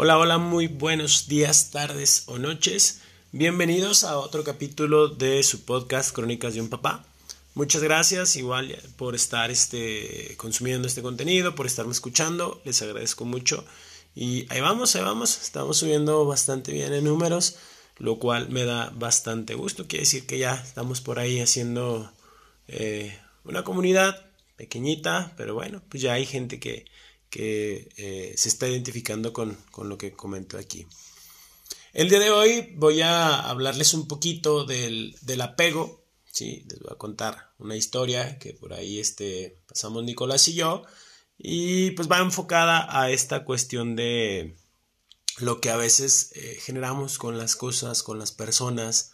Hola, hola, muy buenos días, tardes o noches. Bienvenidos a otro capítulo de su podcast Crónicas de un Papá. Muchas gracias igual por estar este, consumiendo este contenido, por estarme escuchando. Les agradezco mucho. Y ahí vamos, ahí vamos. Estamos subiendo bastante bien en números, lo cual me da bastante gusto. Quiere decir que ya estamos por ahí haciendo eh, una comunidad pequeñita, pero bueno, pues ya hay gente que, que eh, se está identificando con, lo que comento aquí. El día de hoy voy a hablarles un poquito del, apego, ¿sí? les voy a contar una historia que por ahí este, pasamos Nicolás y yo, y pues va enfocada a esta cuestión de lo que a veces eh, generamos con las cosas, con las personas,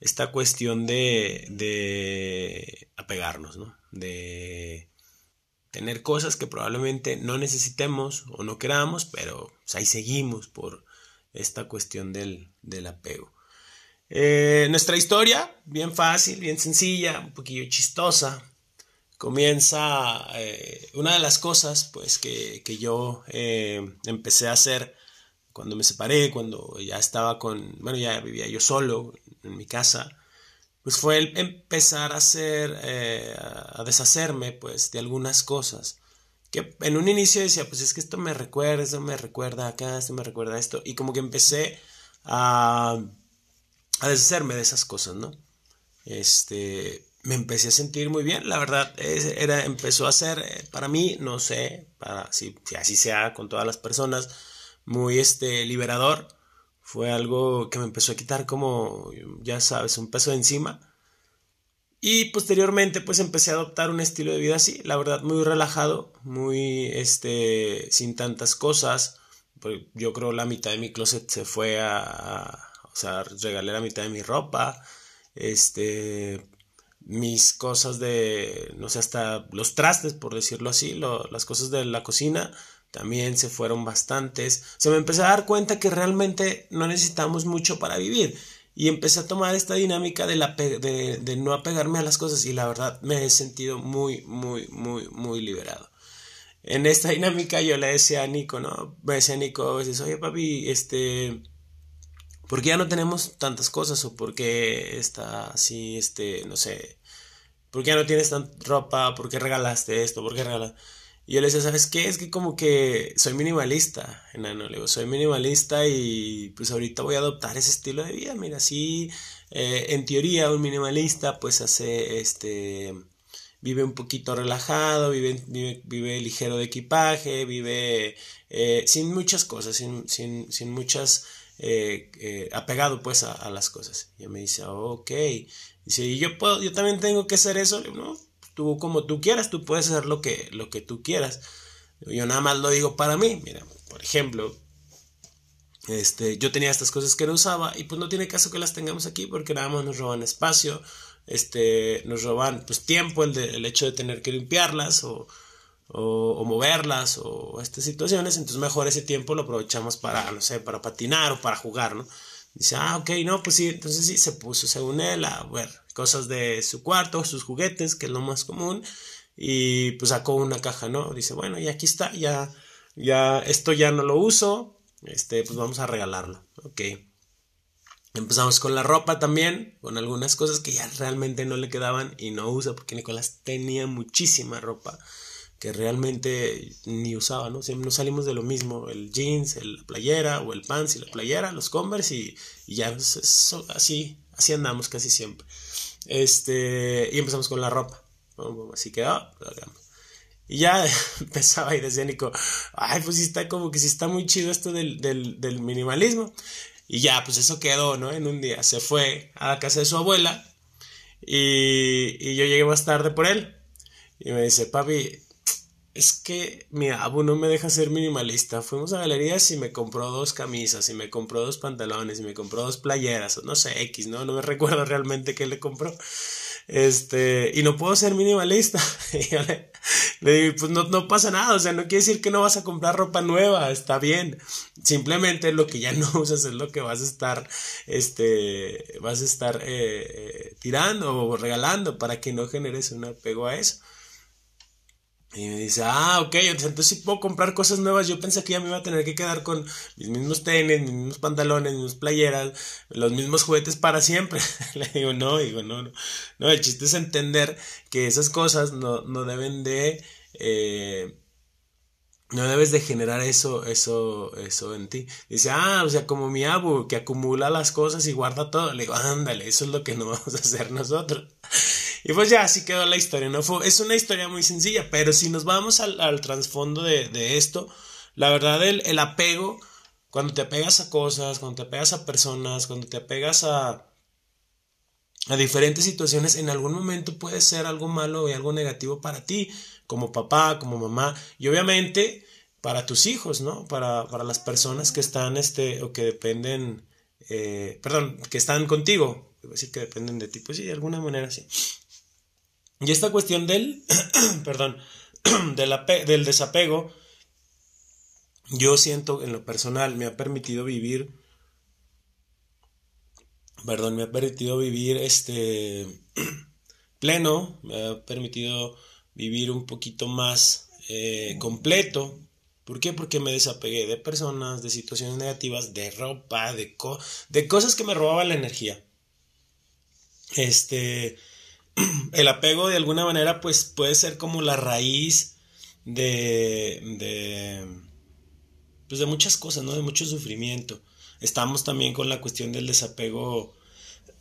esta cuestión de, de apegarnos, ¿no? de tener cosas que probablemente no necesitemos o no queramos, pero pues, ahí seguimos por esta cuestión del, apego. Eh, nuestra historia, bien fácil, bien sencilla, un poquillo chistosa, comienza eh, una de las cosas pues que, yo eh, empecé a hacer cuando me separé, cuando ya estaba con, bueno, ya vivía yo solo en mi casa, pues fue el empezar a hacer, eh, a deshacerme, pues, de algunas cosas. Que en un inicio decía, pues es que esto me recuerda, esto me recuerda acá, esto me recuerda esto. Y como que empecé a, a deshacerme de esas cosas, ¿no? Este, me empecé a sentir muy bien, la verdad, era, empezó a ser, eh, para mí, no sé, para, si, si así sea con todas las personas, muy, este, liberador fue algo que me empezó a quitar como, ya sabes, un peso de encima. Y posteriormente pues empecé a adoptar un estilo de vida así, la verdad muy relajado, muy este sin tantas cosas. Yo creo la mitad de mi closet se fue a, o sea, regalé la mitad de mi ropa, este mis cosas de no sé, hasta los trastes por decirlo así, las cosas de la cocina también se fueron bastantes. Se me empecé a dar cuenta que realmente no necesitamos mucho para vivir. Y empecé a tomar esta dinámica de, la de, no apegarme a las cosas y la verdad me he sentido muy, muy, muy, muy liberado. En esta dinámica yo le decía a Nico, ¿no? Me decía a Nico a veces, oye papi, este, ¿por qué ya no tenemos tantas cosas? ¿O por qué está así, este, no sé, ¿por qué ya no tienes tanta ropa? ¿Por qué regalaste esto? ¿Por qué regalaste? Y yo le decía, ¿sabes qué? Es que como que soy minimalista, enano. Le digo, soy minimalista y pues ahorita voy a adoptar ese estilo de vida. Mira, sí, eh, en teoría un minimalista pues hace, este, vive un poquito relajado, vive, vive, ligero de equipaje, vive eh, sin muchas cosas, sin, sin, sin muchas, eh, apegado pues a, las cosas. Y me dice, ok. Dice, ¿y yo puedo, yo también tengo que hacer eso? Le digo, no, tú como tú quieras, tú puedes hacer lo que, lo que tú quieras. Yo nada más lo digo para mí. Mira, por ejemplo, este, yo tenía estas cosas que no usaba y pues no tiene caso que las tengamos aquí porque nada más nos roban espacio, este, nos roban pues tiempo, el, el hecho de tener que limpiarlas o, o, moverlas o estas situaciones, entonces mejor ese tiempo lo aprovechamos para, no sé, para patinar o para jugar, ¿no? Dice, ah, ok, no, pues sí, entonces sí, se puso, según él, a ver cosas de su cuarto, sus juguetes, que es lo más común, y pues sacó una caja, ¿no? Dice, bueno, y aquí está, ya, ya, esto ya no lo uso, este, pues vamos a regalarlo, ok. Empezamos con la ropa también, con algunas cosas que ya realmente no le quedaban y no usa, porque Nicolás tenía muchísima ropa que realmente ni usaba, ¿no? Siempre nos salimos de lo mismo, el jeans, la playera o el pants y la playera, los Converse y, ya así, así andamos casi siempre. Este, y empezamos con la ropa, así que, ah, y ya empezaba y decía Nico, ay, pues sí está como que sí está muy chido esto del, del, minimalismo. Y ya, pues eso quedó, ¿no? En un día se fue a la casa de su abuela y, y yo llegué más tarde por él. Y me dice, papi, es que mi abu no me deja ser minimalista. Fuimos a galerías y me compró dos camisas, y me compró dos pantalones, y me compró dos playeras, no sé, X, ¿no? No me recuerdo realmente qué le compró. Este, y no puedo ser minimalista. y le, digo, pues no, no pasa nada, o sea, no quiere decir que no vas a comprar ropa nueva, está bien. Simplemente lo que ya no usas es lo que vas a estar, este, vas a estar eh, eh, tirando o regalando para que no generes un apego a eso. Y me dice, ah, ok, entonces sí puedo comprar cosas nuevas. Yo pensé que ya me iba a tener que quedar con mis mismos tenis, mis mismos pantalones, mis mismas playeras, los mismos juguetes para siempre. Le digo, no, digo, no, no. No, el chiste es entender que esas cosas no, no deben de... Eh, no debes de generar eso, eso, eso en ti. Dice, ah, o sea, como mi abu, que acumula las cosas y guarda todo. Le digo, ándale, eso es lo que no vamos a hacer nosotros. Y pues ya, así quedó la historia. No fue, es una historia muy sencilla, pero si nos vamos al, al trasfondo de, esto, la verdad, el, apego, cuando te apegas a cosas, cuando te apegas a personas, cuando te apegas a, a diferentes situaciones, en algún momento puede ser algo malo y algo negativo para ti, como papá, como mamá, y obviamente para tus hijos, ¿no? Para, para las personas que están, este, o que dependen, eh, perdón, que están contigo, decir que dependen de ti, pues sí, de alguna manera sí. Y esta cuestión del, perdón, del, desapego, yo siento en lo personal me ha permitido vivir, perdón, me ha permitido vivir este pleno, me ha permitido vivir un poquito más eh, completo. ¿Por qué? Porque me desapegué de personas, de situaciones negativas, de ropa, de, de cosas que me robaban la energía. Este, el apego de alguna manera pues puede ser como la raíz de, de, pues de muchas cosas, ¿no? De mucho sufrimiento. Estamos también con la cuestión del desapego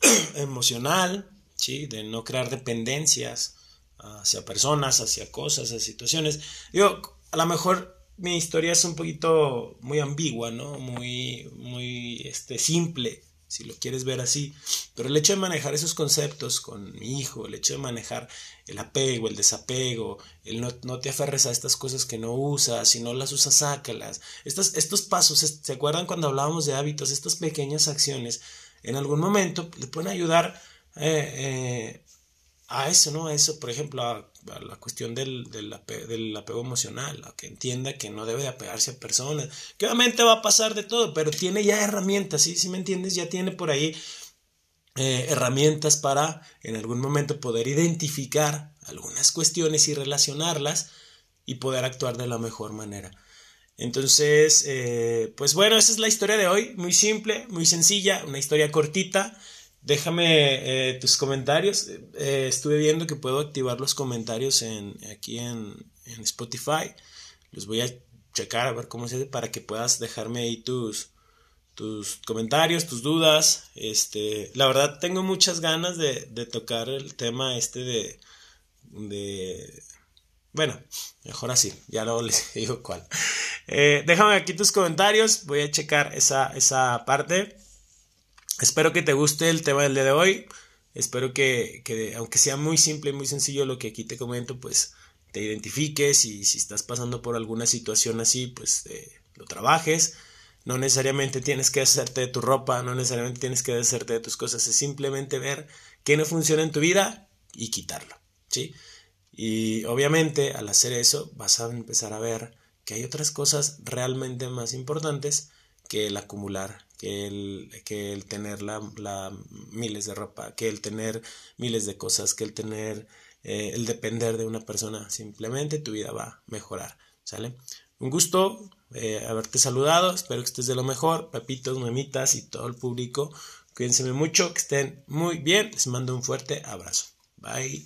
emocional, ¿sí? De no crear dependencias hacia personas, hacia cosas, hacia situaciones. Digo, a lo mejor mi historia es un poquito muy ambigua, ¿no? Muy, muy, este, simple si lo quieres ver así. Pero el hecho de manejar esos conceptos con mi hijo, el hecho de manejar el apego, el desapego, el no, no te aferres a estas cosas que no usas, si no las usas, sácalas. Estos, estos pasos, ¿se acuerdan cuando hablábamos de hábitos? Estas pequeñas acciones, en algún momento le pueden ayudar eh, eh, a eso, ¿no? A eso, por ejemplo, a, la cuestión del, del, apego, emocional, a que entienda que no debe de apegarse a personas, que obviamente va a pasar de todo, pero tiene ya herramientas, ¿sí? ¿Sí me entiendes? Ya tiene por ahí eh, herramientas para en algún momento poder identificar algunas cuestiones y relacionarlas y poder actuar de la mejor manera. Entonces, eh, pues bueno, esa es la historia de hoy, muy simple, muy sencilla, una historia cortita. Déjame eh, tus comentarios. Eh, estuve viendo que puedo activar los comentarios en, aquí en, Spotify. Los voy a checar a ver cómo se hace para que puedas dejarme ahí tus, tus comentarios, tus dudas. Este, la verdad tengo muchas ganas de, de tocar el tema este de, de bueno, mejor así, ya luego les digo cuál. Eh, déjame aquí tus comentarios, voy a checar esa, esa parte. Espero que te guste el tema del día de hoy. Espero que, que, aunque sea muy simple y muy sencillo lo que aquí te comento, pues te identifiques y si estás pasando por alguna situación así, pues eh, lo trabajes. No necesariamente tienes que hacerte de tu ropa, no necesariamente tienes que hacerte de tus cosas, es simplemente ver qué no funciona en tu vida y quitarlo, ¿sí? Y obviamente al hacer eso vas a empezar a ver que hay otras cosas realmente más importantes que el acumular, que el, que el tener la, miles de ropa, que el tener miles de cosas, que el tener, eh, el depender de una persona. Simplemente tu vida va a mejorar, ¿sale? Un gusto eh, haberte saludado, espero que estés de lo mejor, papitos, mamitas y todo el público. Cuídense mucho, que estén muy bien, les mando un fuerte abrazo. Bye.